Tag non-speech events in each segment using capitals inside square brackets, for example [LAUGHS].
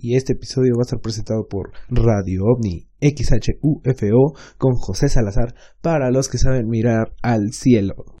y este episodio va a estar presentado por Radio OVNI XHUFO con José Salazar para los que saben mirar al cielo.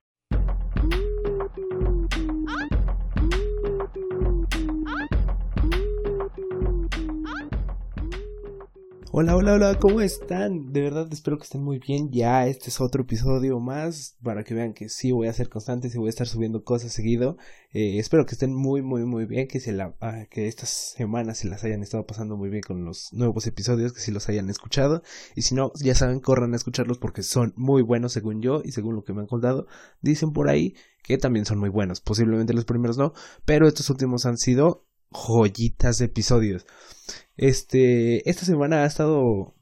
Hola, hola, hola, ¿cómo están? De verdad espero que estén muy bien. Ya este es otro episodio más para que vean que sí voy a ser constante, sí voy a estar subiendo cosas seguido. Eh, espero que estén muy, muy, muy bien, que, se la, ah, que estas semanas se las hayan estado pasando muy bien con los nuevos episodios, que sí los hayan escuchado. Y si no, ya saben, corran a escucharlos porque son muy buenos según yo y según lo que me han contado. Dicen por ahí que también son muy buenos. Posiblemente los primeros no, pero estos últimos han sido joyitas de episodios. Este, esta semana ha estado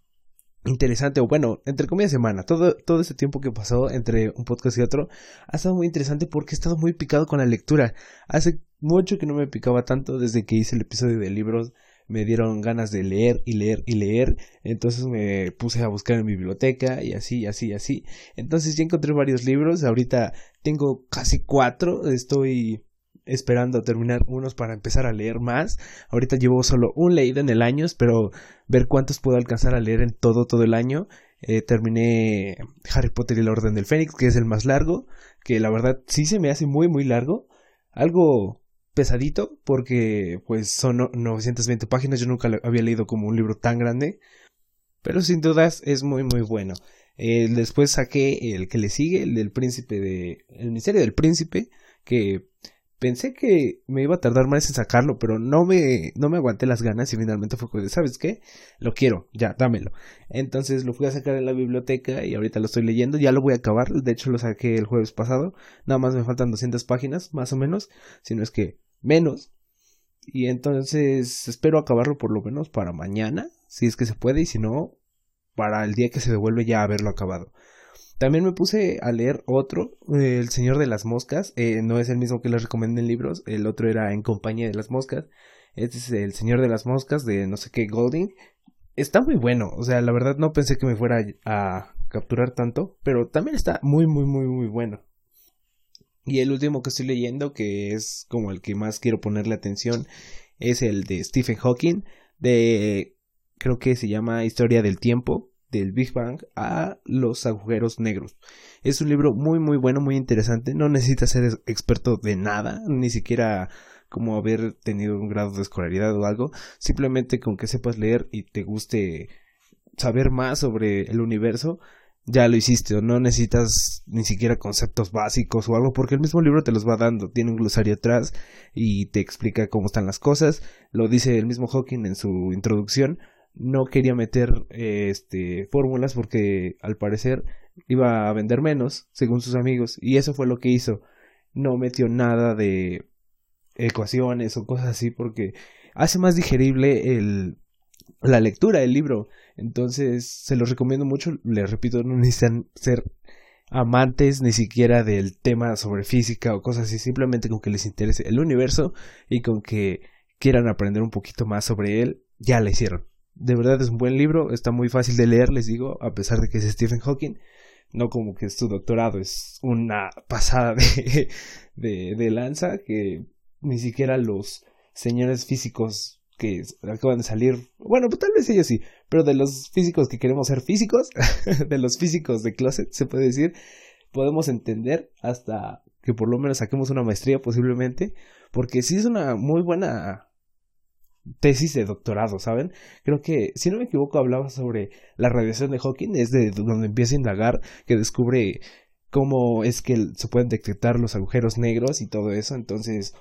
interesante, o bueno, entre comillas semana, todo, todo este tiempo que pasó entre un podcast y otro, ha estado muy interesante porque he estado muy picado con la lectura. Hace mucho que no me picaba tanto desde que hice el episodio de libros, me dieron ganas de leer y leer y leer, entonces me puse a buscar en mi biblioteca y así, así, así. Entonces ya encontré varios libros, ahorita tengo casi cuatro, estoy esperando terminar unos para empezar a leer más. Ahorita llevo solo un leído en el año, espero ver cuántos puedo alcanzar a leer en todo, todo el año. Eh, terminé Harry Potter y el Orden del Fénix, que es el más largo, que la verdad sí se me hace muy, muy largo. Algo pesadito, porque pues son 920 páginas, yo nunca había leído como un libro tan grande, pero sin dudas es muy, muy bueno. Eh, después saqué el que le sigue, el del príncipe de... El misterio del príncipe, que pensé que me iba a tardar más en sacarlo, pero no me, no me aguanté las ganas y finalmente fue como, ¿sabes qué? Lo quiero, ya, dámelo. Entonces lo fui a sacar en la biblioteca y ahorita lo estoy leyendo, ya lo voy a acabar, de hecho lo saqué el jueves pasado, nada más me faltan 200 páginas, más o menos, si no es que menos. Y entonces espero acabarlo por lo menos para mañana, si es que se puede, y si no, para el día que se devuelve ya haberlo acabado. También me puse a leer otro, eh, El Señor de las Moscas. Eh, no es el mismo que les recomendé en libros. El otro era En Compañía de las Moscas. Este es El Señor de las Moscas de no sé qué Golding. Está muy bueno. O sea, la verdad no pensé que me fuera a capturar tanto. Pero también está muy, muy, muy, muy bueno. Y el último que estoy leyendo, que es como el que más quiero ponerle atención, es el de Stephen Hawking. De. Creo que se llama Historia del Tiempo del Big Bang a los agujeros negros. Es un libro muy muy bueno, muy interesante. No necesitas ser experto de nada, ni siquiera como haber tenido un grado de escolaridad o algo. Simplemente con que sepas leer y te guste saber más sobre el universo, ya lo hiciste no necesitas ni siquiera conceptos básicos o algo porque el mismo libro te los va dando, tiene un glosario atrás y te explica cómo están las cosas, lo dice el mismo Hawking en su introducción, no quería meter este fórmulas porque al parecer iba a vender menos según sus amigos y eso fue lo que hizo. No metió nada de ecuaciones o cosas así porque hace más digerible el la lectura del libro. Entonces se los recomiendo mucho. Les repito no necesitan ser amantes ni siquiera del tema sobre física o cosas así. Simplemente con que les interese el universo y con que quieran aprender un poquito más sobre él ya la hicieron de verdad es un buen libro, está muy fácil de leer, les digo, a pesar de que es Stephen Hawking. No como que es tu doctorado, es una pasada [LAUGHS] de, de, lanza que ni siquiera los señores físicos que acaban de salir, bueno, pues tal vez ellos sí, pero de los físicos que queremos ser físicos, [LAUGHS] de los físicos de closet, se puede decir, podemos entender hasta que por lo menos saquemos una maestría posiblemente, porque sí es una muy buena tesis de doctorado, ¿saben? Creo que, si no me equivoco, hablaba sobre la radiación de Hawking, es de donde empieza a indagar, que descubre cómo es que se pueden detectar los agujeros negros y todo eso, entonces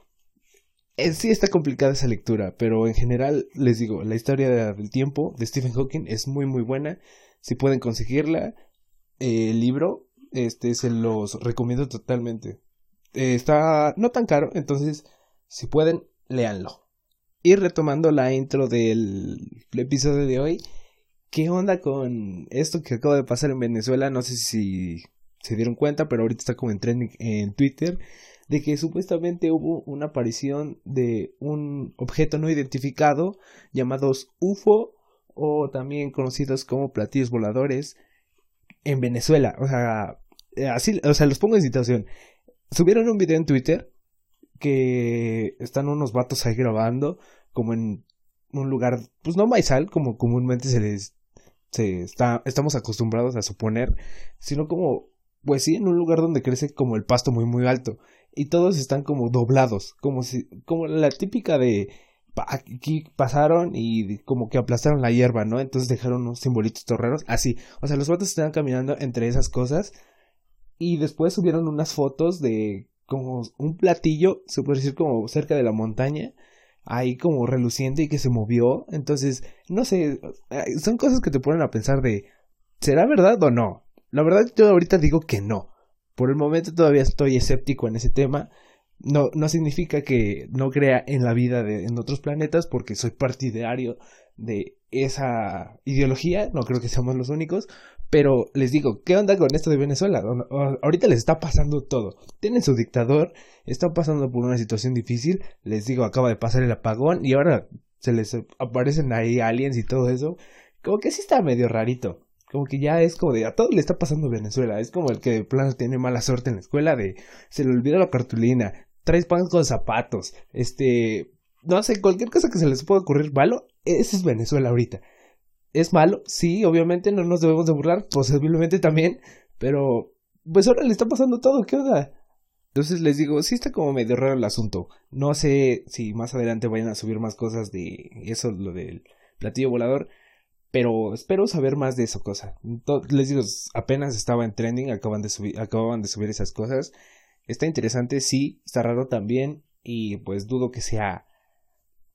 eh, sí está complicada esa lectura, pero en general les digo, la historia del tiempo de Stephen Hawking es muy muy buena, si pueden conseguirla, eh, el libro, este se los recomiendo totalmente. Eh, está no tan caro, entonces si pueden, léanlo. Y retomando la intro del episodio de hoy, ¿qué onda con esto que acaba de pasar en Venezuela? No sé si se dieron cuenta, pero ahorita está como en trending en Twitter, de que supuestamente hubo una aparición de un objeto no identificado llamados UFO o también conocidos como platillos voladores en Venezuela. O sea, así, o sea, los pongo en situación. Subieron un video en Twitter que están unos vatos ahí grabando como en un lugar, pues no maizal, como comúnmente se les se está, estamos acostumbrados a suponer, sino como, pues sí, en un lugar donde crece como el pasto muy muy alto y todos están como doblados, como si, como la típica de aquí pasaron y como que aplastaron la hierba, ¿no? Entonces dejaron unos simbolitos torreros, así, o sea, los vatos estaban caminando entre esas cosas y después subieron unas fotos de como un platillo, se puede decir como cerca de la montaña, ahí como reluciente y que se movió. Entonces, no sé, son cosas que te ponen a pensar de, ¿será verdad o no? La verdad yo ahorita digo que no. Por el momento todavía estoy escéptico en ese tema. No, no significa que no crea en la vida de, en otros planetas porque soy partidario de esa ideología, no creo que seamos los únicos, pero les digo, ¿qué onda con esto de Venezuela? Ahorita les está pasando todo. Tienen su dictador, están pasando por una situación difícil. Les digo, acaba de pasar el apagón y ahora se les aparecen ahí aliens y todo eso. Como que sí está medio rarito. Como que ya es como de a todo le está pasando Venezuela. Es como el que de plano tiene mala suerte en la escuela de se le olvida la cartulina, traes pan con zapatos, este, no sé, cualquier cosa que se les pueda ocurrir malo, ese es Venezuela ahorita es malo, sí, obviamente no nos debemos de burlar, posiblemente también, pero pues ahora le está pasando todo, ¿qué onda? Entonces les digo, sí está como medio raro el asunto. No sé si más adelante vayan a subir más cosas de eso, lo del platillo volador, pero espero saber más de esa cosa. les digo, apenas estaba en trending, acaban de subir, acababan de subir esas cosas. Está interesante, sí, está raro también, y pues dudo que sea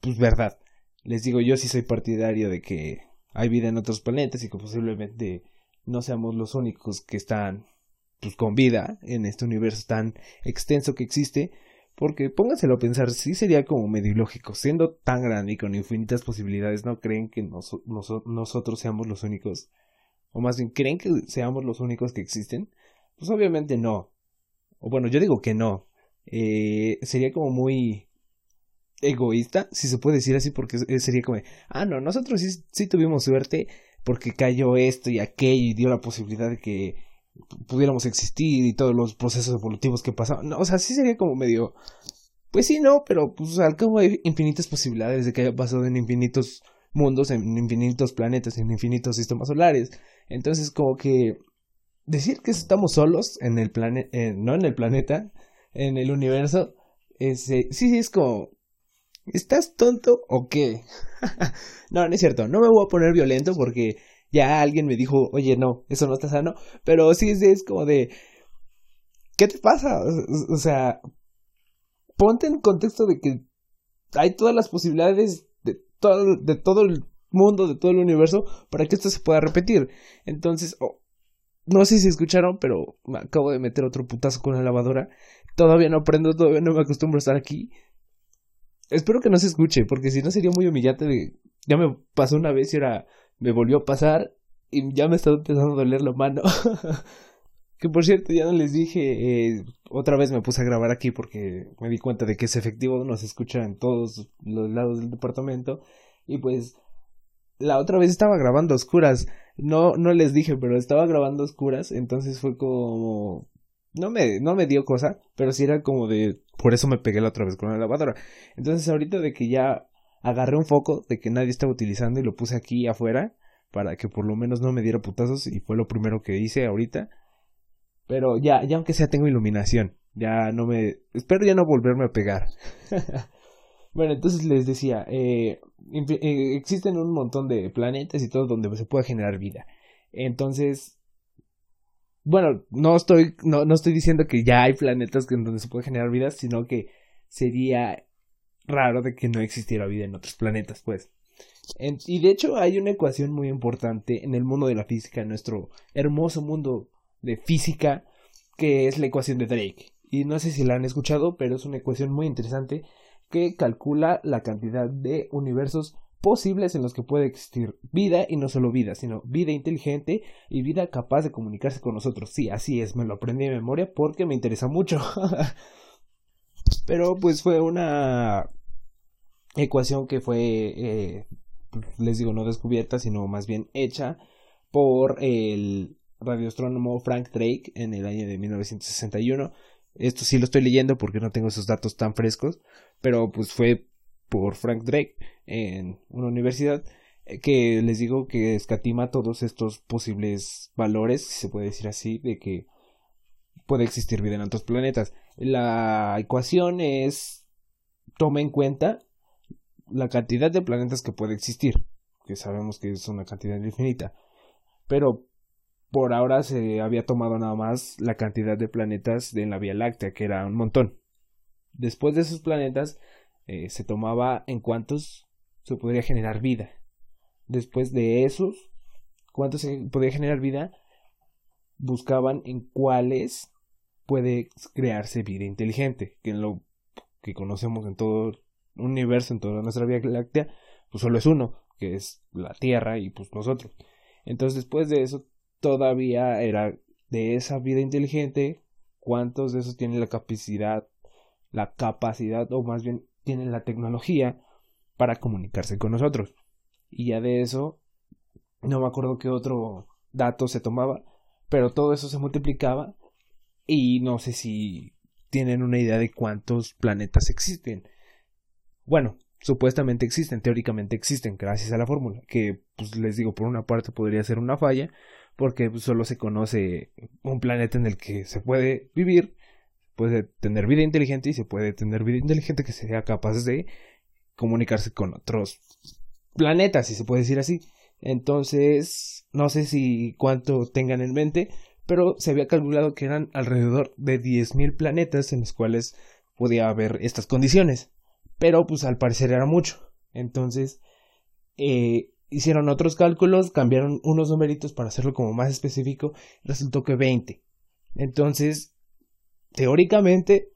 pues verdad. Les digo, yo sí soy partidario de que hay vida en otros planetas y que posiblemente no seamos los únicos que están pues, con vida en este universo tan extenso que existe. Porque pónganselo a pensar, sí sería como medio ilógico, siendo tan grande y con infinitas posibilidades, ¿no creen que nosotros seamos los únicos? O más bien, ¿creen que seamos los únicos que existen? Pues obviamente no. O bueno, yo digo que no. Eh, sería como muy egoísta, si se puede decir así, porque sería como, ah, no, nosotros sí, sí tuvimos suerte porque cayó esto y aquello y dio la posibilidad de que pudiéramos existir y todos los procesos evolutivos que pasaban. No, o sea, sí sería como medio, pues sí, no, pero pues al cabo hay infinitas posibilidades de que haya pasado en infinitos mundos, en infinitos planetas, en infinitos sistemas solares. Entonces, como que decir que estamos solos en el planeta, no en el planeta, en el universo, sí, sí, es como, ¿Estás tonto o qué? [LAUGHS] no, no es cierto. No me voy a poner violento porque ya alguien me dijo, oye, no, eso no está sano. Pero sí es, como de, ¿qué te pasa? O, sea, ponte en contexto de que hay todas las posibilidades de todo, de todo el mundo, de todo el universo, para que esto se pueda repetir. Entonces, no sé si escucharon, pero me acabo de meter otro putazo con la lavadora. Todavía no aprendo, todavía no me acostumbro a estar aquí. Espero que no se escuche, porque si no sería muy humillante. Ya me pasó una vez y ahora me volvió a pasar y ya me estaba empezando a doler la mano. [LAUGHS] que por cierto, ya no les dije, eh, otra vez me puse a grabar aquí porque me di cuenta de que es efectivo, nos escucha en todos los lados del departamento. Y pues la otra vez estaba grabando oscuras. No, no les dije, pero estaba grabando oscuras. Entonces fue como no me, no me dio cosa, pero sí era como de, por eso me pegué la otra vez con la lavadora. Entonces ahorita de que ya agarré un foco de que nadie estaba utilizando y lo puse aquí afuera para que por lo menos no me diera putazos y fue lo primero que hice ahorita. Pero ya, ya aunque sea tengo iluminación, ya no me, espero ya no volverme a pegar. [LAUGHS] bueno, entonces les decía, eh, eh, existen un montón de planetas y todo donde se puede generar vida. Entonces, bueno, no estoy, no, no estoy diciendo que ya hay planetas en donde se puede generar vida, sino que sería raro de que no existiera vida en otros planetas, pues. y de hecho hay una ecuación muy importante en el mundo de la física, en nuestro hermoso mundo de física, que es la ecuación de Drake. Y no sé si la han escuchado, pero es una ecuación muy interesante que calcula la cantidad de universos posibles en los que puede existir vida y no solo vida, sino vida inteligente y vida capaz de comunicarse con nosotros. Sí, así es, me lo aprendí de memoria porque me interesa mucho. [LAUGHS] Pero pues fue una ecuación que fue, eh, les digo, no descubierta, sino más bien hecha por el radioastrónomo Frank Drake en el año de 1961. Esto sí lo estoy leyendo porque no tengo esos datos tan frescos, pero pues fue por Frank Drake en una universidad eh, que les digo que escatima todos estos posibles valores, si se puede decir así, de que puede existir vida en otros planetas. La ecuación es toma en cuenta la cantidad de planetas que puede existir, que sabemos que es una cantidad infinita, pero por ahora se había tomado nada más la cantidad de planetas de la Vía Láctea, que era un montón. Después de esos planetas eh, se tomaba en cuántos podría generar vida. Después de esos, cuántos se podría generar vida, buscaban en cuáles puede crearse vida inteligente, que en lo que conocemos en todo el universo, en toda nuestra Vía Láctea, pues solo es uno, que es la Tierra y pues nosotros. Entonces después de eso todavía era de esa vida inteligente, cuántos de esos tienen la capacidad, la capacidad o más bien tienen la tecnología para comunicarse con nosotros. Y ya de eso, no me acuerdo qué otro dato se tomaba, pero todo eso se multiplicaba y no sé si tienen una idea de cuántos planetas existen. Bueno, supuestamente existen, teóricamente existen, gracias a la fórmula, que pues les digo, por una parte podría ser una falla, porque solo se conoce un planeta en el que se puede vivir, puede tener vida inteligente y se puede tener vida inteligente que sea capaz de comunicarse con otros planetas, si se puede decir así. Entonces, no sé si cuánto tengan en mente, pero se había calculado que eran alrededor de 10.000 planetas en los cuales podía haber estas condiciones. Pero pues al parecer era mucho. Entonces, eh, hicieron otros cálculos, cambiaron unos numeritos para hacerlo como más específico, resultó que 20. Entonces, teóricamente,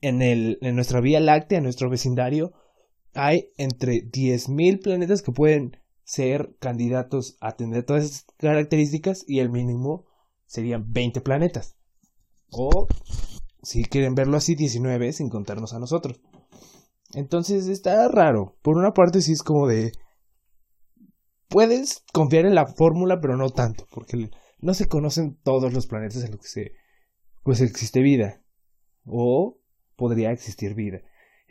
en, el, en nuestra Vía Láctea, en nuestro vecindario, hay entre 10.000 planetas que pueden ser candidatos a tener todas esas características y el mínimo serían 20 planetas. O, si quieren verlo así, 19 sin contarnos a nosotros. Entonces está raro. Por una parte sí es como de puedes confiar en la fórmula, pero no tanto, porque no se conocen todos los planetas en los que se, pues existe vida, o podría existir vida.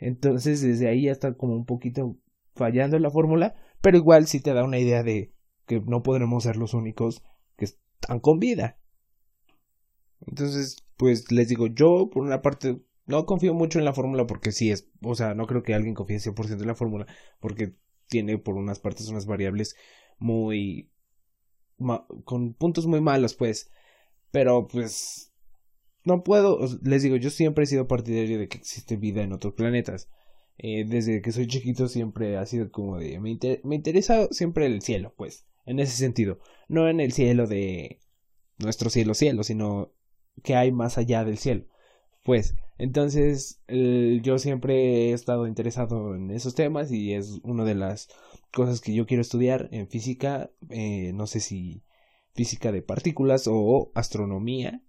Entonces, desde ahí ya está como un poquito fallando la fórmula, pero igual sí te da una idea de que no podremos ser los únicos que están con vida. Entonces, pues les digo, yo por una parte no confío mucho en la fórmula porque sí es, o sea, no creo que alguien confíe 100% en la fórmula porque tiene por unas partes unas variables muy con puntos muy malos pues pero pues no puedo les digo yo siempre he sido partidario de que existe vida en otros planetas. Eh, desde que soy chiquito siempre ha sido como de me, me interesa siempre el cielo pues en ese sentido. No en el cielo de nuestro cielo cielo sino que hay más allá del cielo. Pues entonces yo siempre he estado interesado en esos temas y es una de las cosas que yo quiero estudiar en física eh, no sé si física de partículas o astronomía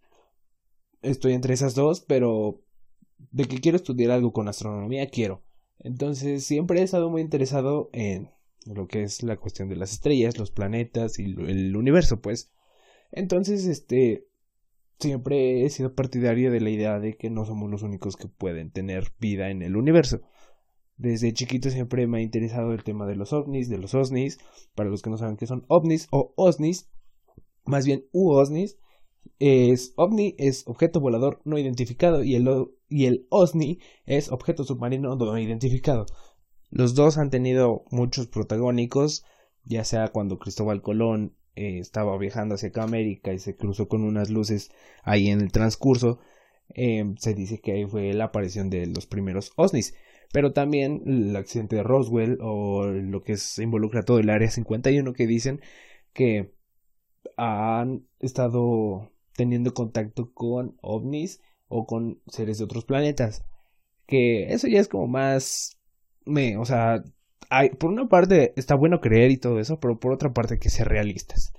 estoy entre esas dos pero de que quiero estudiar algo con astronomía quiero entonces siempre he estado muy interesado en lo que es la cuestión de las estrellas los planetas y el universo pues entonces este siempre he sido partidario de la idea de que no somos los únicos que pueden tener vida en el universo. Desde chiquito siempre me ha interesado el tema de los ovnis, de los osnis. Para los que no saben qué son ovnis o osnis, más bien uosnis, es ovni es objeto volador no identificado y el, y el osni es objeto submarino no identificado. Los dos han tenido muchos protagónicos, ya sea cuando Cristóbal Colón eh, estaba viajando hacia América y se cruzó con unas luces ahí en el transcurso, eh, se dice que ahí fue la aparición de los primeros OSNIs. Pero también el accidente de Roswell o lo que se involucra todo el área 51 que dicen que han estado teniendo contacto con ovnis o con seres de otros planetas. Que eso ya es como más me, o sea, por una parte está bueno creer y todo eso, pero por otra parte hay que ser realistas.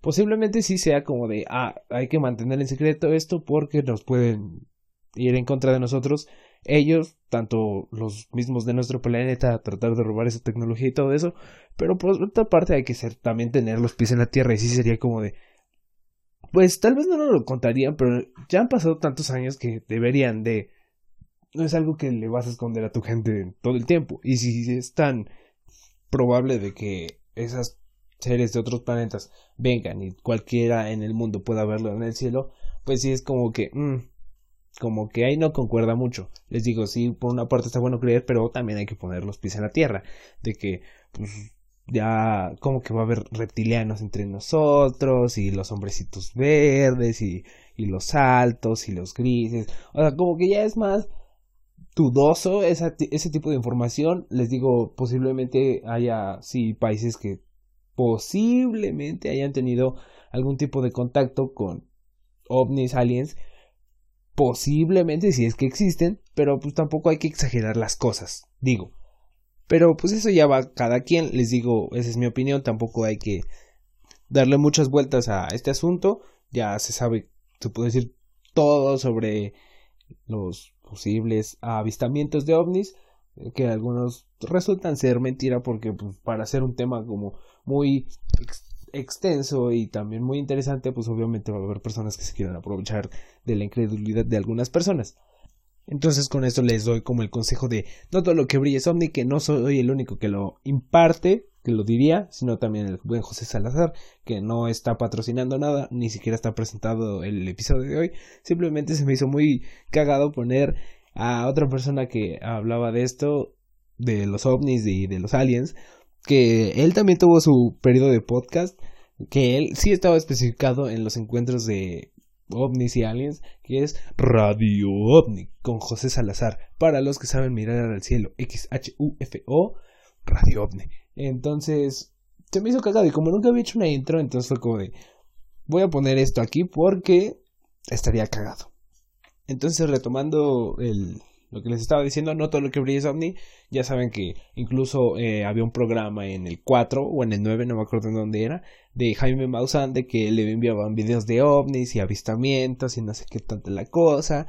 Posiblemente sí sea como de, ah, hay que mantener en secreto esto porque nos pueden ir en contra de nosotros. Ellos, tanto los mismos de nuestro planeta, tratar de robar esa tecnología y todo eso, pero por otra parte hay que ser, también tener los pies en la tierra y sí sería como de, pues tal vez no nos lo contarían, pero ya han pasado tantos años que deberían de no es algo que le vas a esconder a tu gente todo el tiempo. Y si están probable de que esas seres de otros planetas vengan y cualquiera en el mundo pueda verlo en el cielo, pues sí es como que, mm, como que ahí no concuerda mucho. Les digo, sí, por una parte está bueno creer, pero también hay que poner los pies en la tierra, de que, pues, ya como que va a haber reptilianos entre nosotros y los hombrecitos verdes y, y los altos y los grises. O sea, como que ya es más dudoso ese tipo de información. Les digo, posiblemente haya, sí, países que posiblemente hayan tenido algún tipo de contacto con ovnis, aliens, posiblemente si es que existen, pero pues tampoco hay que exagerar las cosas, digo. Pero pues eso ya va cada quien, les digo, esa es mi opinión, tampoco hay que darle muchas vueltas a este asunto, ya se sabe, se puede decir todo sobre los posibles avistamientos de ovnis, que algunos resultan ser mentira porque pues, para hacer un tema como muy extenso y también muy interesante, pues obviamente va a haber personas que se quieran aprovechar de la incredulidad de algunas personas. Entonces con esto les doy como el consejo de no todo lo que brille es ovni, que no soy el único que lo imparte, que lo diría, sino también el buen José Salazar, que no está patrocinando nada, ni siquiera está presentado el episodio de hoy, simplemente se me hizo muy cagado poner a otra persona que hablaba de esto, de los ovnis y de los aliens, que él también tuvo su periodo de podcast, que él sí estaba especificado en los encuentros de ovnis y aliens, que es Radio OVNI con José Salazar. Para los que saben mirar al cielo, X-H-U-F-O, Radio OVNI. Entonces, se me hizo cagado y como nunca había hecho una intro, entonces fue como de, voy a poner esto aquí porque estaría cagado. Entonces, retomando el, lo que les estaba diciendo, no todo lo que brilla es ovni. Ya saben que incluso eh, había un programa en el 4 o en el 9, no me acuerdo en dónde era, de Jaime Maussan, de que le enviaban videos de ovnis y avistamientos y no sé qué tanta la cosa.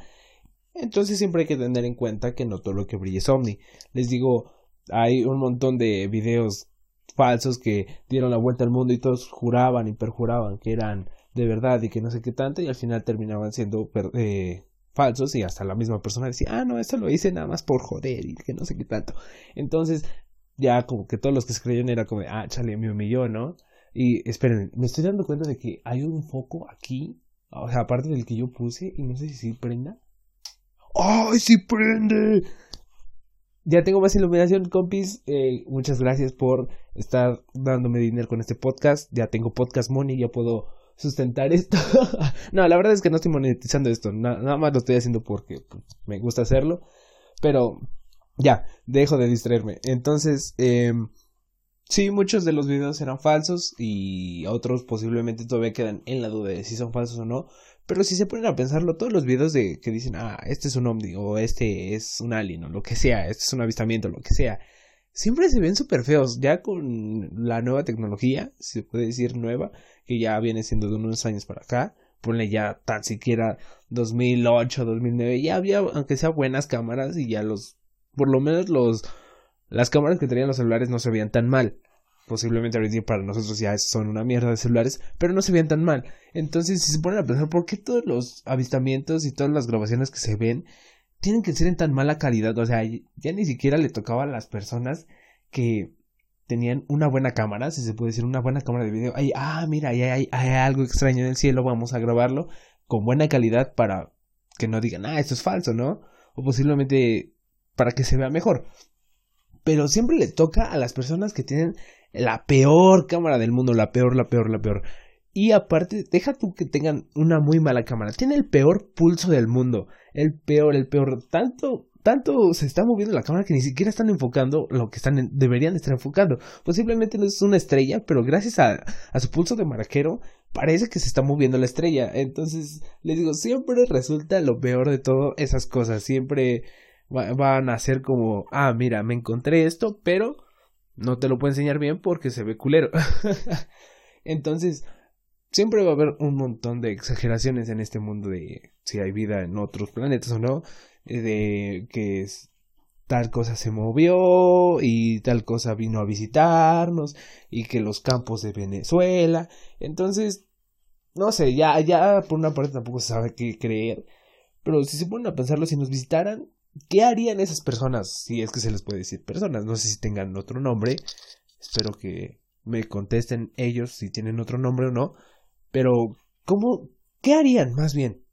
Entonces siempre hay que tener en cuenta que no todo lo que brilla es ovni. Les digo, hay un montón de videos falsos que dieron la vuelta al mundo y todos juraban y perjuraban que eran de verdad y que no sé qué tanto y al final terminaban siendo eh, falsos y hasta la misma persona decía, ah, no, esto lo hice nada más por joder y que no sé qué tanto. Entonces, ya como que todos los que se creyeron era como, ah, chale, me humilló, ¿no? Y esperen, me estoy dando cuenta de que hay un foco aquí, o sea, aparte del que yo puse, y no sé si sí prenda. ¡Ay, sí prende! Ya tengo más iluminación, compis. Eh, muchas gracias por estar dándome dinero con este podcast. Ya tengo podcast money, ya puedo sustentar esto. [LAUGHS] no, la verdad es que no estoy monetizando esto, nada más lo estoy haciendo porque pues, me gusta hacerlo. Pero ya, dejo de distraerme. Entonces, eh, sí, muchos de los videos eran falsos y otros posiblemente todavía quedan en la duda de si son falsos o no. Pero si se ponen a pensarlo, todos los videos de que dicen, ah, este es un ovni o este es un alien o lo que sea, este es un avistamiento, lo que sea siempre se ven súper feos. Ya con la nueva tecnología, si se puede decir nueva, que ya viene siendo de unos años para acá, ponle ya tan siquiera 2008, 2009, ya había, aunque sea buenas cámaras y ya los, por lo menos los, las cámaras que tenían los celulares no se veían tan mal. Posiblemente ahorita para nosotros ya son una mierda de celulares, pero no se veían tan mal. Entonces, si se ponen a pensar, ¿por qué todos los avistamientos y todas las grabaciones que se ven tienen que ser en tan mala calidad. O sea, ya ni siquiera le tocaba a las personas que tenían una buena cámara, si se puede decir, una buena cámara de video. Ah, mira, hay, hay algo extraño en el cielo, vamos a grabarlo con buena calidad para que no digan, ah, esto es falso, ¿no? O posiblemente para que se vea mejor. Pero siempre le toca a las personas que tienen la peor cámara del mundo, la peor, la peor, la peor. Y aparte, deja tú que tengan una muy mala cámara. Tiene el peor pulso del mundo. El peor, el peor. Tanto, tanto se está moviendo la cámara que ni siquiera están enfocando lo que están deberían estar enfocando. Posiblemente no es una estrella, pero gracias a, su pulso de maraquero, parece que se está moviendo la estrella. Entonces, les digo, siempre resulta lo peor de todo esas cosas. Siempre van a ser como, ah, mira, me encontré esto, pero no te lo puedo enseñar bien porque se ve culero. [LAUGHS] Entonces, siempre va a haber un montón de exageraciones en este mundo de si hay vida en otros planetas o no, de que tal cosa se movió y tal cosa vino a visitarnos y que los campos de Venezuela. Entonces, no sé, ya, ya por una parte tampoco se sabe qué creer. Pero si se ponen a pensarlo, si nos visitaran, ¿qué harían esas personas? Si es que se les puede decir personas, no sé si tengan otro nombre, Espero que me contesten ellos si tienen otro nombre o no. Pero, ¿cómo? ¿Qué harían más bien?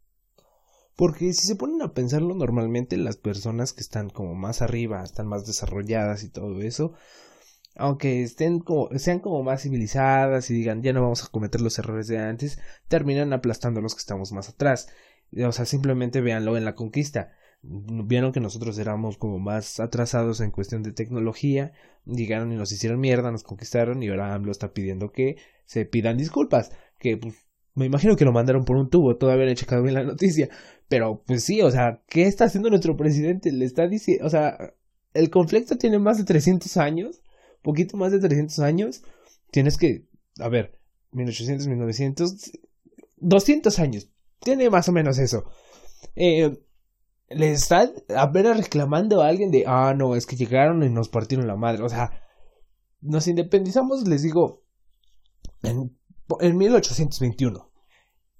Porque si se ponen a pensarlo normalmente, las personas que están como más arriba, están más desarrolladas y todo eso, aunque estén como, sean como más civilizadas y digan ya no vamos a cometer los errores de antes, terminan aplastando a los que estamos más atrás. O sea, simplemente véanlo en la conquista. Vieron que nosotros éramos como más atrasados en cuestión de tecnología, llegaron y nos hicieron mierda, nos conquistaron y ahora AMLO está pidiendo que se pidan disculpas, que pues me imagino que lo mandaron por un tubo, todavía no he checado bien la noticia, pero pues sí, o sea, ¿qué está haciendo nuestro presidente? Le está diciendo, o sea, el conflicto tiene más de 300 años poquito más de 300 años, tienes que, a ver, 1800, 1900, 200 años, tiene más o menos eso. Eh, le está apenas reclamando a alguien de, ah, no, es que llegaron y nos partieron la madre. O sea, nos independizamos, les digo, en, en 1821.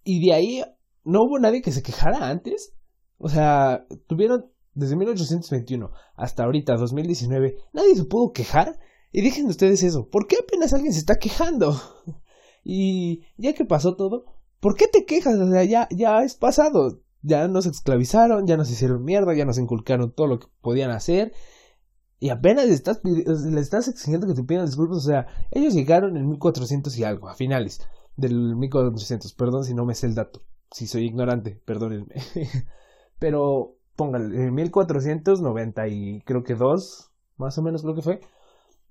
Y de ahí no hubo nadie que se quejara antes. O sea, tuvieron desde 1821 hasta ahorita, 2019, nadie se pudo quejar y dejen ustedes eso, ¿por qué apenas alguien se está quejando? [LAUGHS] Y ya que pasó todo, ¿por qué te quejas? O sea, ya, ya es pasado. Ya nos esclavizaron, ya nos hicieron mierda, ya nos inculcaron todo lo que podían hacer. Y apenas le estás, le estás exigiendo que te pidan disculpas. O sea, ellos llegaron en 1400 y algo, a finales del 1400. Perdón si no me sé el dato. Si soy ignorante, perdónenme. [LAUGHS] Pero pónganle, en 1490 y creo que dos, más o menos creo que fue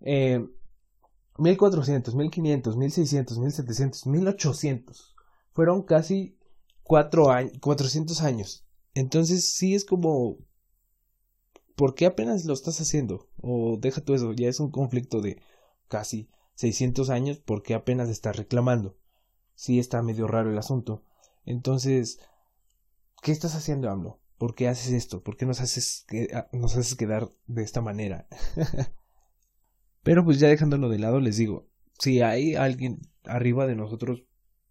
eh, 1400, 1500, 1600, 1700, 1800. Fueron casi cuatro años, 400 años. Entonces sí es como... ¿Por qué apenas lo estás haciendo? O deja tú eso, ya es un conflicto de casi 600 años, ¿por qué apenas estás reclamando? Sí está medio raro el asunto. Entonces, ¿qué estás haciendo, AMLO? ¿Por qué haces esto? ¿Por qué nos haces, nos haces quedar de esta manera? [LAUGHS] Pero pues ya dejándolo de lado, les digo, si hay alguien arriba de nosotros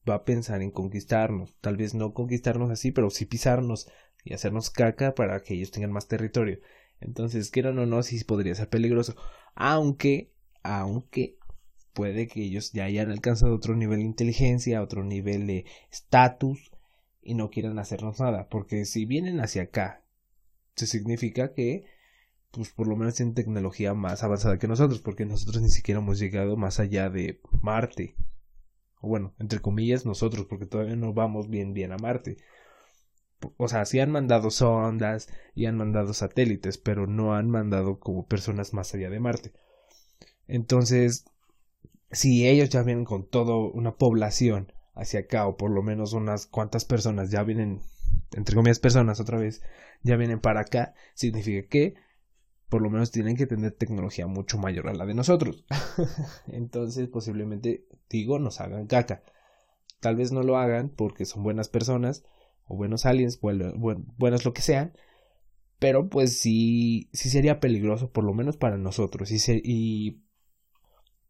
va a pensar en conquistarnos, tal vez no conquistarnos así, pero sí pisarnos y hacernos caca para que ellos tengan más territorio. Entonces, quieran o no, sí podría ser peligroso. Aunque, aunque puede que ellos ya hayan alcanzado otro nivel de inteligencia, otro nivel de estatus y no quieran hacernos nada. Porque si vienen hacia acá, eso significa que pues por lo menos tienen tecnología más avanzada que nosotros, porque nosotros ni siquiera hemos llegado más allá de Marte. Bueno, entre comillas nosotros, porque todavía no vamos bien bien a Marte. O sea, sí han mandado sondas y han mandado satélites, pero no han mandado como personas más allá de Marte. Entonces, si ellos ya vienen con toda una población hacia acá, o por lo menos unas cuantas personas ya vienen, entre comillas personas otra vez, ya vienen para acá, significa que por lo menos tienen que tener tecnología mucho mayor a la de nosotros. [LAUGHS] Entonces, posiblemente, digo, nos hagan caca. Tal vez no lo hagan porque son buenas personas o buenos aliens, buenos lo que sean, pero pues sí, sí sería peligroso, por lo menos para nosotros. Y, y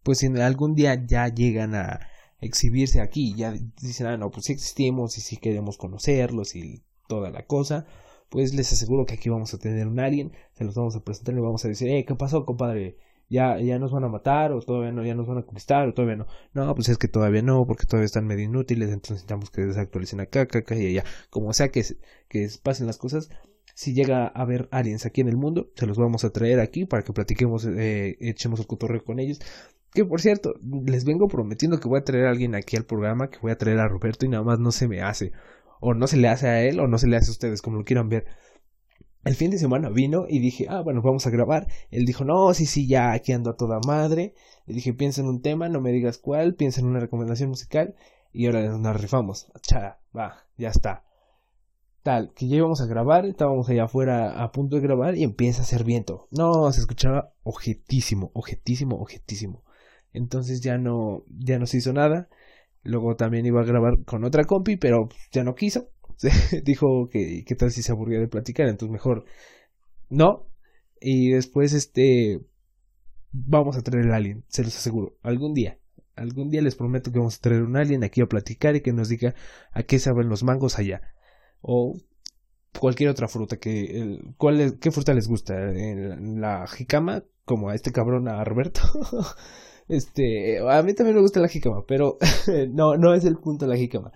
pues si algún día ya llegan a exhibirse aquí, ya dicen, ah, no, pues sí existimos y sí queremos conocerlos y toda la cosa, pues les aseguro que aquí vamos a tener un alien, se los vamos a presentar y vamos a decir, eh, ¿qué pasó, compadre? ¿Ya, ya nos van a matar o todavía no, ya nos van a conquistar o todavía no? No, pues es que todavía no, porque todavía están medio inútiles, entonces necesitamos que desactualicen acá, acá, acá y allá. Como sea que, que pasen las cosas, si llega a haber aliens aquí en el mundo, se los vamos a traer aquí para que platiquemos, eh, echemos el cotorreo con ellos. Que por cierto, les vengo prometiendo que voy a traer a alguien aquí al programa, que voy a traer a Roberto y nada más no se me hace o no se le hace a él o no se le hace a ustedes, como lo quieran ver. El fin de semana vino y dije, ah, bueno, vamos a grabar. Él dijo, no, sí, sí, ya aquí ando a toda madre. Le dije, piensa en un tema, no me digas cuál, piensa en una recomendación musical y ahora nos rifamos. Cha, va, ya está. Tal, que ya íbamos a grabar, estábamos allá afuera a punto de grabar y empieza a hacer viento. No, se escuchaba objetísimo, objetísimo, objetísimo. Entonces ya no, ya no se hizo nada. Luego también iba a grabar con otra compi, pero ya no quiso. [LAUGHS] Dijo que qué tal si se aburría de platicar, entonces mejor no. Y después este vamos a traer el alien, se los aseguro, algún día. Algún día les prometo que vamos a traer un alien aquí a platicar y que nos diga a qué saben los mangos allá. O cualquier otra fruta que el, ¿cuál qué fruta les gusta la jicama como a este cabrón a Roberto [LAUGHS] Este, a mí también me gusta la jícama, pero [LAUGHS] no, no es el punto de la jícama.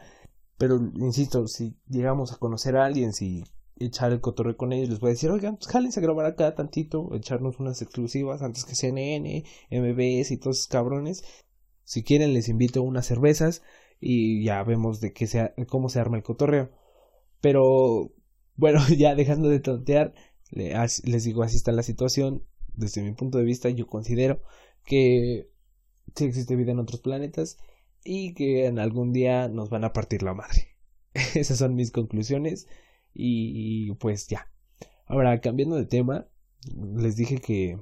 Pero, insisto, si llegamos a conocer a alguien, si echar el cotorreo con ellos, les voy a decir, oigan, pues a grabar acá tantito, echarnos unas exclusivas antes que CNN, MBS y todos esos cabrones. Si quieren, les invito unas cervezas y ya vemos de qué sea, cómo se arma el cotorreo. Pero, bueno, [LAUGHS] ya dejando de tontear, les digo, así está la situación. Desde mi punto de vista, yo considero que sí existe vida en otros planetas y que en algún día nos van a partir la madre. [LAUGHS] Esas son mis conclusiones y, pues ya. Ahora, cambiando de tema, les dije que,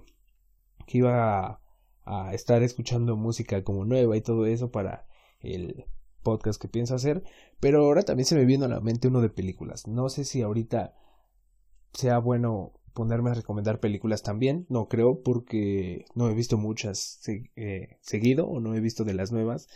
que iba a, estar escuchando música como nueva y todo eso para el podcast que pienso hacer, pero ahora también se me viene a la mente uno de películas. No sé si ahorita sea bueno ponerme a recomendar películas también, no creo porque no he visto muchas eh, seguido o no he visto de las nuevas,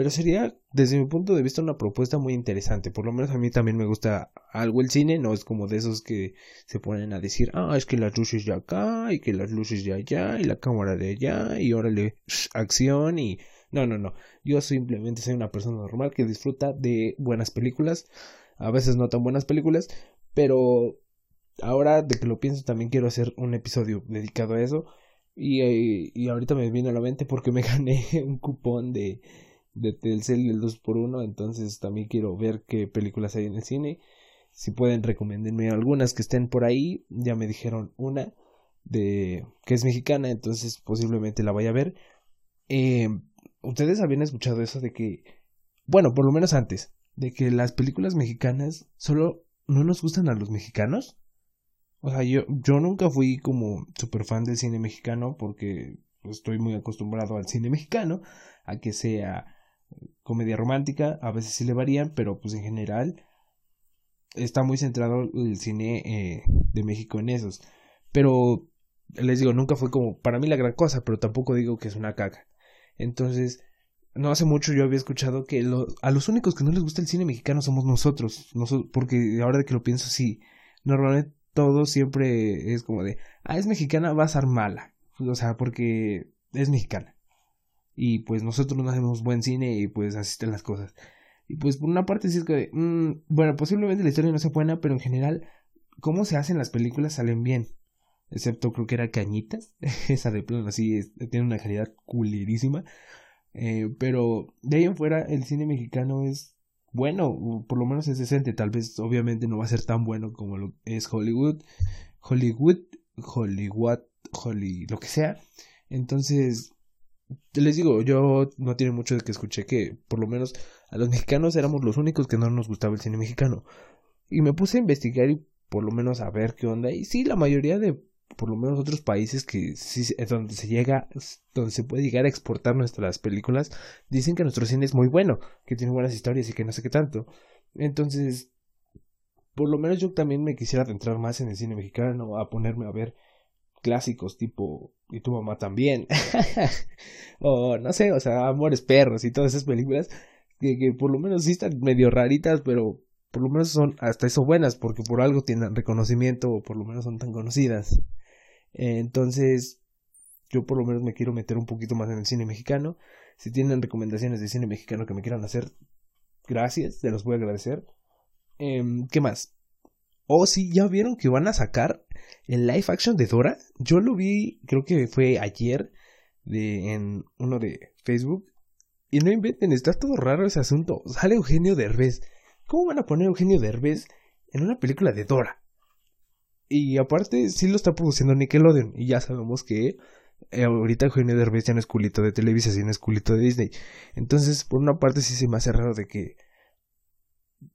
pero sería desde mi punto de vista una propuesta muy interesante, por lo menos a mí también me gusta algo el cine, no es como de esos que se ponen a decir, ah, es que las luces de acá y que las luces de allá y la cámara de allá y órale, acción y... No, no, no, yo simplemente soy una persona normal que disfruta de buenas películas, a veces no tan buenas películas, pero ahora de que lo pienso también quiero hacer un episodio dedicado a eso. Y, eh, y ahorita me vino a la mente porque me [LAUGHS] gané un cupón de, de Telcel del 2x1. Entonces también quiero ver qué películas hay en el cine. Si pueden recomendarme algunas que estén por ahí. Ya me dijeron una de que es mexicana. Entonces posiblemente la vaya a ver. Eh, Ustedes habían escuchado eso de que, bueno, por lo menos antes, de que las películas mexicanas solo no nos gustan a los mexicanos. O sea, yo, yo nunca fui como super fan del cine mexicano porque estoy muy acostumbrado al cine mexicano, a que sea comedia romántica, a veces sí le varían, pero pues en general está muy centrado el cine eh, de México en esos. Pero les digo, nunca fue como para mí la gran cosa, pero tampoco digo que es una caca. Entonces, no hace mucho yo había escuchado que a los únicos que no les gusta el cine mexicano somos nosotros, nosotros porque ahora de que lo pienso, sí, normalmente todo siempre es como de, ah, es mexicana, va a ser mala. O sea, porque es mexicana. Y pues nosotros no hacemos buen cine y pues así están las cosas. Y pues por una parte sí es que, mm, bueno, posiblemente la historia no sea buena, pero en general, cómo se hacen las películas salen bien. Excepto creo que era Cañitas. [LAUGHS] Esa de plano así tiene una calidad culerísima. Eh, pero de ahí en fuera el cine mexicano es bueno, por lo menos es decente, tal vez obviamente no va a ser tan bueno como lo es Hollywood, Hollywood, Hollywood, Holly, lo que sea. Entonces, les digo, yo no tiene mucho de que escuché que por lo menos a los mexicanos éramos los únicos que no nos gustaba el cine mexicano. Y me puse a investigar y por lo menos a ver qué onda. Y sí, la mayoría de por lo menos otros países que sí donde se llega, donde se puede llegar a exportar nuestras películas, dicen que nuestro cine es muy bueno, que tiene buenas historias y que no sé qué tanto. Entonces, por lo menos yo también me quisiera adentrar más en el cine mexicano, a ponerme a ver clásicos tipo y tu mamá también [LAUGHS] o no sé o sea amores perros y todas esas películas que, por lo menos sí están medio raritas pero por lo menos son hasta eso buenas porque por algo tienen reconocimiento o por lo menos son tan conocidas entonces, yo por lo menos me quiero meter un poquito más en el cine mexicano. Si tienen recomendaciones de cine mexicano que me quieran hacer, gracias, se los voy a agradecer. Em, ¿Qué más? Oh, sí, ya vieron que van a sacar el live action de Dora. Yo lo vi, creo que fue ayer, de, en uno de Facebook. Y no inventen, está todo raro ese asunto. Sale Eugenio Derbez. ¿Cómo van a poner Eugenio Derbez en una película de Dora? Y aparte, sí lo está produciendo Nickelodeon. Y ya sabemos que eh, ahorita Eugenio Derbez ya no es culito de Televisa, sino es culito de Disney. Entonces, por una parte sí se me hace raro de que,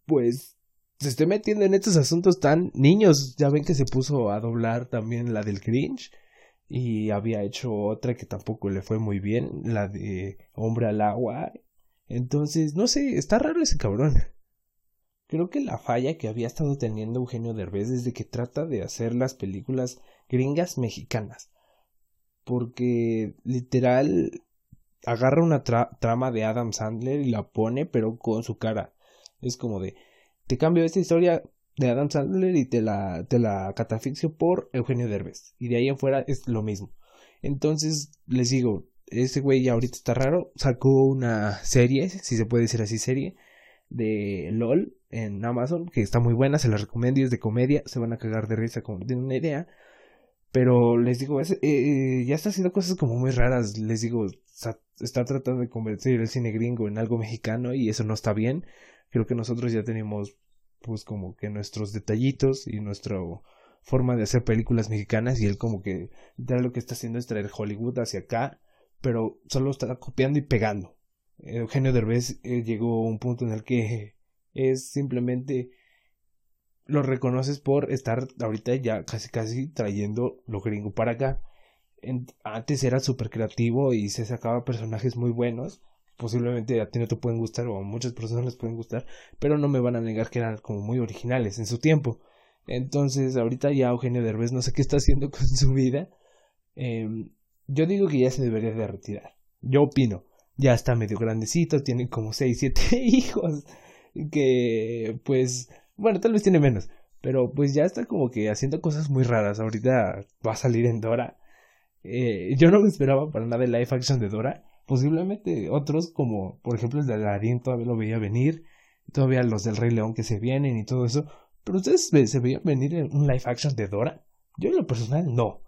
pues, se esté metiendo en estos asuntos tan niños. Ya ven que se puso a doblar también la del cringe. Y había hecho otra que tampoco le fue muy bien, la de Hombre al Agua. Entonces, no sé, está raro ese cabrón. Creo que la falla que había estado teniendo Eugenio Derbez desde que trata de hacer las películas gringas mexicanas. Porque literal agarra una trama de Adam Sandler y la pone pero con su cara. Es como de te cambio esta historia de Adam Sandler y te la, te la por Eugenio Derbez. Y de ahí afuera es lo mismo. Entonces les digo, ese güey ya ahorita está raro, sacó una serie, si se puede decir así, serie, de LOL en Amazon, que está muy buena, se la recomiendo es de comedia, se van a cagar de risa como tienen una idea. Pero les digo, eh, eh, ya está haciendo cosas como muy raras, les digo, está, tratando de convertir el cine gringo en algo mexicano y eso no está bien. Creo que nosotros ya tenemos pues como que nuestros detallitos y nuestra forma de hacer películas mexicanas y él como que ya lo que está haciendo es traer Hollywood hacia acá, pero solo está copiando y pegando. Eugenio Derbez eh, llegó a un punto en el que es simplemente lo reconoces por estar ahorita ya casi casi trayendo lo gringo para acá. antes era súper creativo y se sacaba personajes muy buenos. Posiblemente a ti no te pueden gustar o a muchas personas les pueden gustar, pero no me van a negar que eran como muy originales en su tiempo. Entonces ahorita ya Eugenio Derbez no sé qué está haciendo [LAUGHS] con su vida. Em, yo digo que ya se debería de retirar. Yo opino ya está medio grandecito, tiene como 6, 7 [LAUGHS] hijos, que pues, bueno, tal vez tiene menos, pero pues ya está como que haciendo cosas muy raras, ahorita va a salir en Dora. Eh, yo no me esperaba para nada el live action de Dora, posiblemente otros como por ejemplo el de Aladdin todavía lo veía venir, todavía los del Rey León que se vienen y todo eso, pero ustedes se veían venir en un live action de Dora. Yo en lo personal no.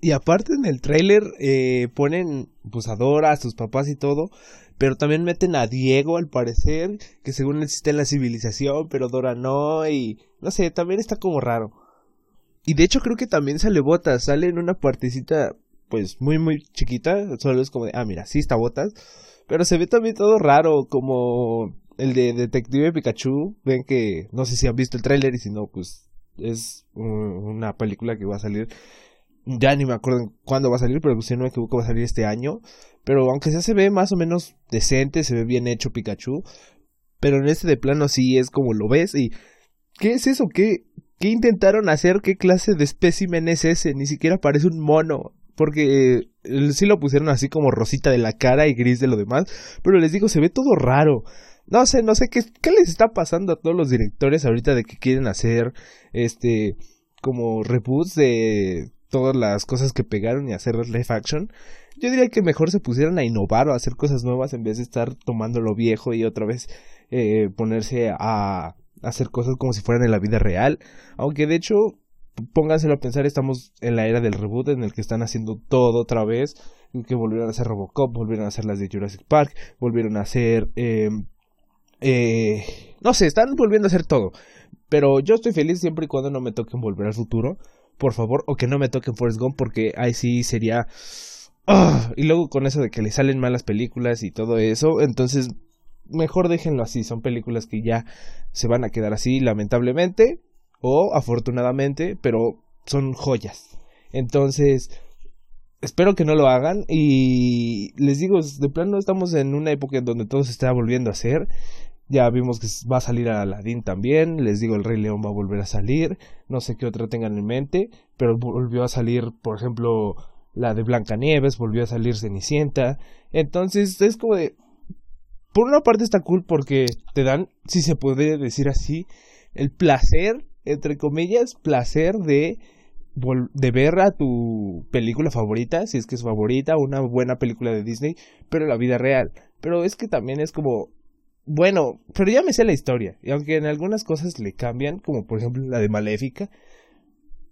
Y aparte en el trailer eh, ponen pues a Dora, a sus papás y todo, pero también meten a Diego al parecer, que según existe en la civilización, pero Dora no, y no sé, también está como raro. Y de hecho creo que también sale Botas, sale en una partecita pues muy muy chiquita, solo es como de, ah mira, sí está Botas, pero se ve también todo raro, como el de Detective Pikachu, ven que no sé si han visto el trailer y si no, pues es una película que va a salir ya ni me acuerdo cuándo va a salir, pero si no me equivoco va a salir este año. Pero aunque sea se ve más o menos decente, se ve bien hecho Pikachu. Pero en este de plano sí es como lo ves y... ¿Qué es eso? ¿Qué, qué intentaron hacer? ¿Qué clase de espécimen es ese? Ni siquiera parece un mono. Porque eh, sí lo pusieron así como rosita de la cara y gris de lo demás. Pero les digo, se ve todo raro. No sé, no sé qué, qué les está pasando a todos los directores ahorita de que quieren hacer este como reboots de todas las cosas que pegaron y hacer live action, yo diría que mejor se pusieran a innovar o a hacer cosas nuevas en vez de estar tomando lo viejo y otra vez eh, ponerse a hacer cosas como si fueran en la vida real. Aunque de hecho, pónganselo a pensar, estamos en la era del reboot en el que están haciendo todo otra vez. Que volvieron a hacer Robocop, volvieron a hacer las de Jurassic Park, volvieron a hacer... Eh, eh, no sé, están volviendo a hacer todo. Pero yo estoy feliz siempre y cuando no me toquen volver al futuro por favor, o que no me toquen Forrest Gump porque ahí sí sería... ¡ah! Y luego con eso de que le salen malas películas y todo eso, entonces mejor déjenlo así, son películas que ya se van a quedar así lamentablemente o afortunadamente, pero son joyas. Entonces, espero que no lo hagan y les digo, de plano estamos en una época en donde todo se está volviendo a hacer ya vimos que va a salir a Aladdin también. Les digo, el Rey León va a volver a salir. No sé qué otra tengan en mente. Pero volvió a salir, por ejemplo, la de Blancanieves. Volvió a salir Cenicienta. Entonces, es como de. Por una parte está cool porque te dan, si se puede decir así, el placer, entre comillas, placer de de ver a tu película favorita, si es que es favorita, una buena película de Disney, pero la vida real. Pero es que también es como bueno, pero ya me sé la historia. Y aunque en algunas cosas le cambian, como por ejemplo la de Maléfica,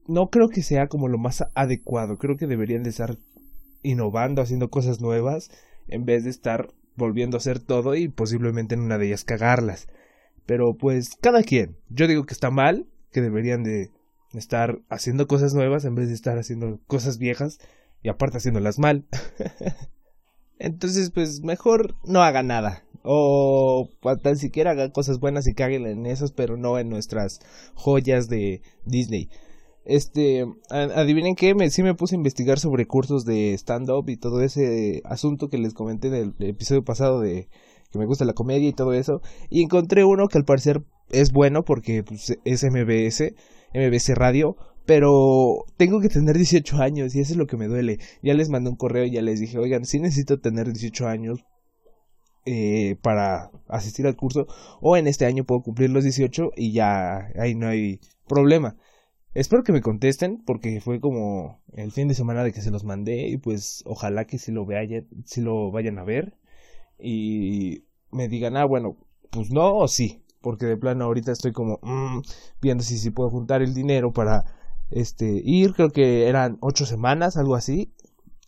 no creo que sea como lo más adecuado. Creo que deberían de estar innovando, haciendo cosas nuevas, en vez de estar volviendo a hacer todo y posiblemente en una de ellas cagarlas. Pero pues cada quien. Yo digo que está mal, que deberían de estar haciendo cosas nuevas en vez de estar haciendo cosas viejas y aparte haciéndolas mal. [LAUGHS] Entonces, pues mejor no haga nada. O tan siquiera haga cosas buenas y caguen en esas, pero no en nuestras joyas de Disney. Este, adivinen qué, me, sí me puse a investigar sobre cursos de stand-up y todo ese asunto que les comenté en el episodio pasado de que me gusta la comedia y todo eso. Y encontré uno que al parecer es bueno porque pues, es MBS, MBS Radio, pero tengo que tener 18 años y eso es lo que me duele. Ya les mandé un correo y ya les dije, oigan, sí necesito tener 18 años eh, para asistir al curso o en este año puedo cumplir los 18 y ya ahí no hay problema. espero que me contesten porque fue como el fin de semana de que se los mandé y pues ojalá que si lo vean, si lo vayan a ver y me digan, ah, bueno, pues no o sí, porque de plano ahorita estoy como mm, viendo si, si puedo juntar el dinero para este ir, creo que eran ocho semanas, algo así,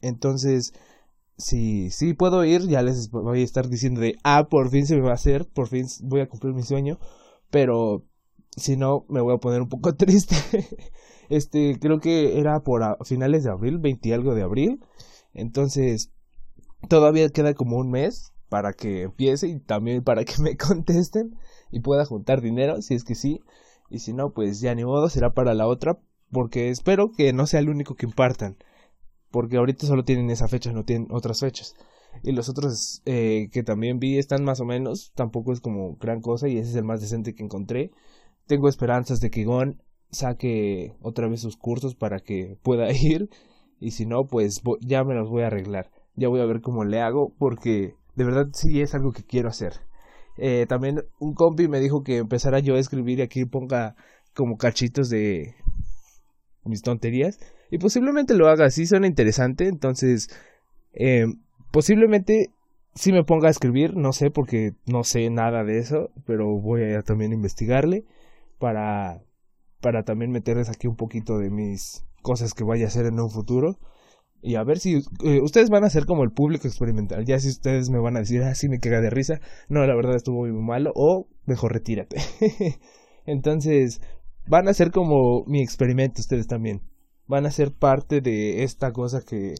entonces si sí puedo ir, ya les voy a estar diciendo de, ah, por fin se me va a hacer, por fin voy a cumplir mi sueño, pero si no, me voy a poner un poco [LAUGHS] triste. este, creo que era por finales de abril, 20 y algo de abril. Entonces, todavía queda como un mes para que empiece y también para que me [LAUGHS] contesten y pueda juntar dinero, si es que sí. Y si no, pues ya ni modo, será para la otra, porque espero que no sea el único que impartan. Porque ahorita solo tienen esa fecha, no tienen otras fechas. Y los otros eh, que también vi están más o menos, tampoco es como gran cosa y ese es el más decente que encontré tengo esperanzas de que Gon saque otra vez sus cursos para que pueda [LAUGHS] ir y si no pues ya me los voy a arreglar ya voy a ver cómo le hago porque de verdad sí es algo que quiero hacer eh, también un compi me dijo que empezara yo a escribir y aquí ponga como cachitos de mis tonterías y posiblemente lo haga así suena interesante entonces eh, posiblemente si me ponga a escribir no sé porque no sé nada de eso pero voy a también investigarle para, para también meterles aquí un poquito de mis cosas que vaya a hacer en un futuro. Y a ver si eh, ustedes van a ser como el público experimental. Ya si ustedes me van a decir, ah, sí me queda de risa. No, la verdad estuvo muy malo. O mejor retírate. [LAUGHS] Entonces, van a ser como mi experimento ustedes también. Van a ser parte de esta cosa que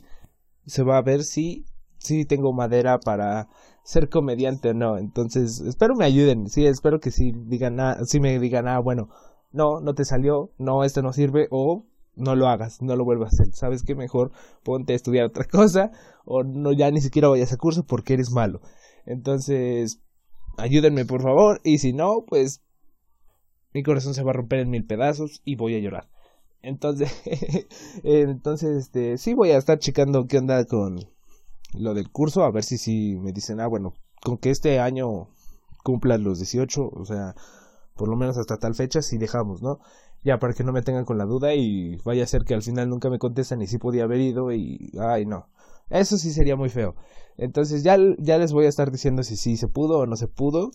se va a ver si, si tengo madera para ser comediante o no. Entonces, espero me ayuden. Sí, espero que sí digan, ah, sí me digan, ah, bueno, no, no te salió, no, esto no sirve, o no lo hagas, no lo vuelvas a hacer. ¿Sabes qué? Mejor ponte a estudiar otra [LAUGHS] cosa, o no, ya ni siquiera vayas a curso porque eres malo. Entonces, ayúdenme por favor, y si no, pues mi corazón se va a romper en mil pedazos y voy a llorar. Entonces, [LAUGHS] entonces, este, sí voy a estar checando qué onda con, lo del curso, a ver si, si me dicen, ah, bueno, con que este año cumplan los 18, o sea, por lo menos hasta tal fecha, si dejamos, ¿no? Ya para que no me tengan con la duda y vaya a ser que al final nunca me contestan y si podía haber ido y, ay, no. Eso sí sería muy feo. Entonces ya, ya les voy a estar diciendo si sí se pudo o no se pudo,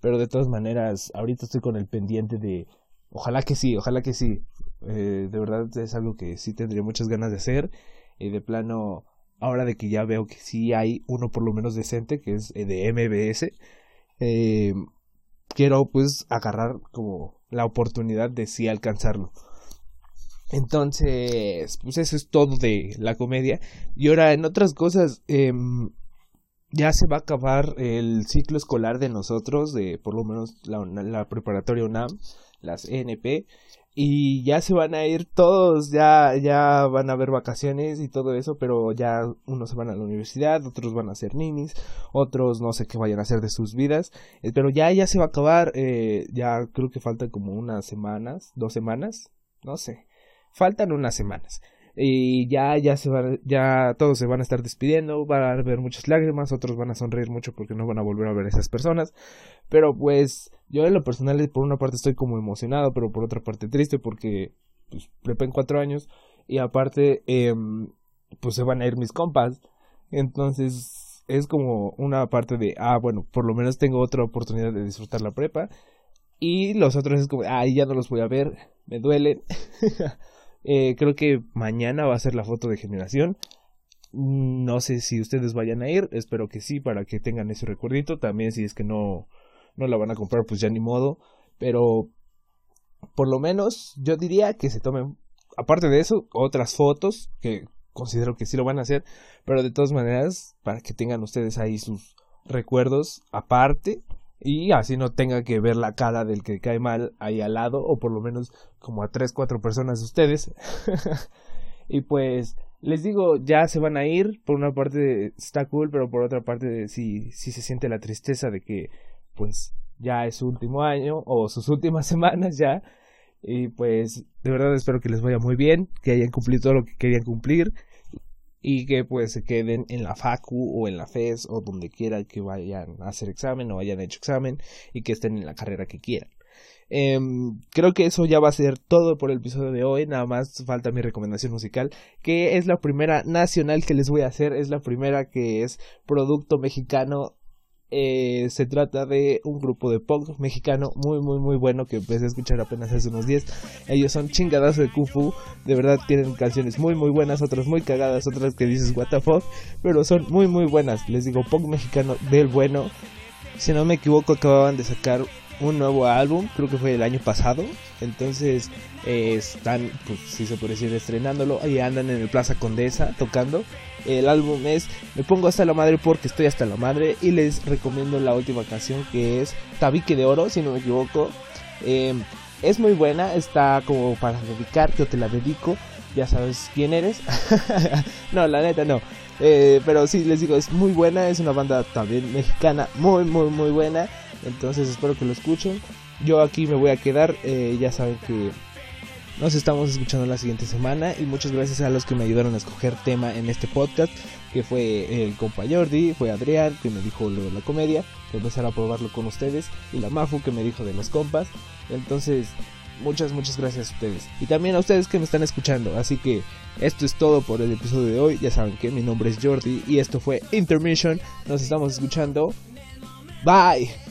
pero de todas maneras, ahorita estoy con el pendiente de, ojalá que sí, ojalá que sí. Eh, de verdad es algo que sí tendría muchas ganas de hacer y de plano ahora de que ya veo que sí hay uno por lo menos decente, que es eh, de MBS, eh, quiero pues agarrar como la oportunidad de sí alcanzarlo. Entonces, pues eso es todo de la comedia. Y ahora en otras cosas, em, ya se va a acabar el ciclo escolar de nosotros, de por lo menos la, la preparatoria UNAM, las NP y ya se van a ir todos, ya, ya van a haber vacaciones y todo eso, pero ya unos se van a la universidad, otros van a ser ninis, otros no sé qué vayan a hacer de sus vidas, eh, pero ya, ya se va a acabar, eh, ya creo que faltan como unas semanas, dos semanas, no sé, faltan unas semanas y ya ya se van ya todos se van a estar despidiendo van a haber muchas lágrimas otros van a sonreír mucho porque no van a volver a ver a esas personas. Pero pues yo en lo personal por una parte estoy como emocionado pero por otra parte triste porque pues prepa en cuatro años y aparte eh, pues se van a ir mis compas. Entonces es como una parte de ah bueno por lo menos tengo otra oportunidad de disfrutar la prepa. Y los otros es como ah ya no los voy a ver me duelen [LAUGHS] Eh, creo que mañana va a ser la foto de generación. No sé si ustedes vayan a ir, espero que sí, para que tengan ese recuerdito. También si es que no, no la van a comprar, pues ya ni modo. Pero por lo menos yo diría que se tomen, aparte de eso, otras fotos que considero que sí lo van a hacer. Pero de todas maneras, para que tengan ustedes ahí sus recuerdos aparte y así no tenga que ver la cara del que cae mal ahí al lado o por lo menos como a tres cuatro personas de ustedes. [LAUGHS] Y pues les digo ya se van a ir. Por una parte está cool pero por otra parte sí sí se siente la tristeza de que pues ya es su último año o sus últimas [LAUGHS] semanas ya. Y pues de verdad espero que les vaya muy bien que hayan cumplido todo lo que querían cumplir y que pues se queden en la facu o en la FES o donde quiera que vayan a hacer examen o hayan hecho examen y que estén en la carrera que quieran. Em, creo que eso ya va a ser todo por el episodio de hoy. Nada más falta mi recomendación musical, que es la primera nacional que les voy a hacer. Es la primera que es producto mexicano. Eh, se trata de un grupo de punk mexicano muy muy muy bueno que empecé a escuchar apenas hace unos días. Ellos son chingadas de Kufu, de verdad tienen canciones muy muy buenas, otras muy cagadas, otras que dices what the fuck, pero son muy muy buenas. Les digo punk mexicano del bueno. Si no me equivoco acababan de sacar un nuevo álbum, creo que fue el año pasado. Entonces eh, están, pues si se puede decir, estrenándolo. Ahí andan en el Plaza Condesa tocando. El álbum es Me pongo hasta la madre porque estoy hasta la madre. Y les recomiendo la última canción que es Tabique de Oro, si no me equivoco. Em, es muy buena, está como para dedicar, yo te la dedico. Ya sabes quién eres. [LAUGHS] no, la neta no. Eh, pero sí, les digo, es muy buena. Es una banda también mexicana, muy, muy, muy buena. Entonces espero que lo escuchen. Yo aquí me voy a quedar. Eh, ya saben que nos estamos escuchando la siguiente semana. Y muchas gracias a los que me ayudaron a escoger tema en este podcast. Que fue el compa Jordi, fue Adrián, que me dijo lo de la comedia. Que empezar a probarlo con ustedes. Y la Mafu, que me dijo de los compas. Entonces, muchas, muchas gracias a ustedes. Y también a ustedes que me están escuchando. Así que esto es todo por el episodio de hoy. Ya saben que mi nombre es Jordi y esto fue Intermission. Nos estamos escuchando. Bye.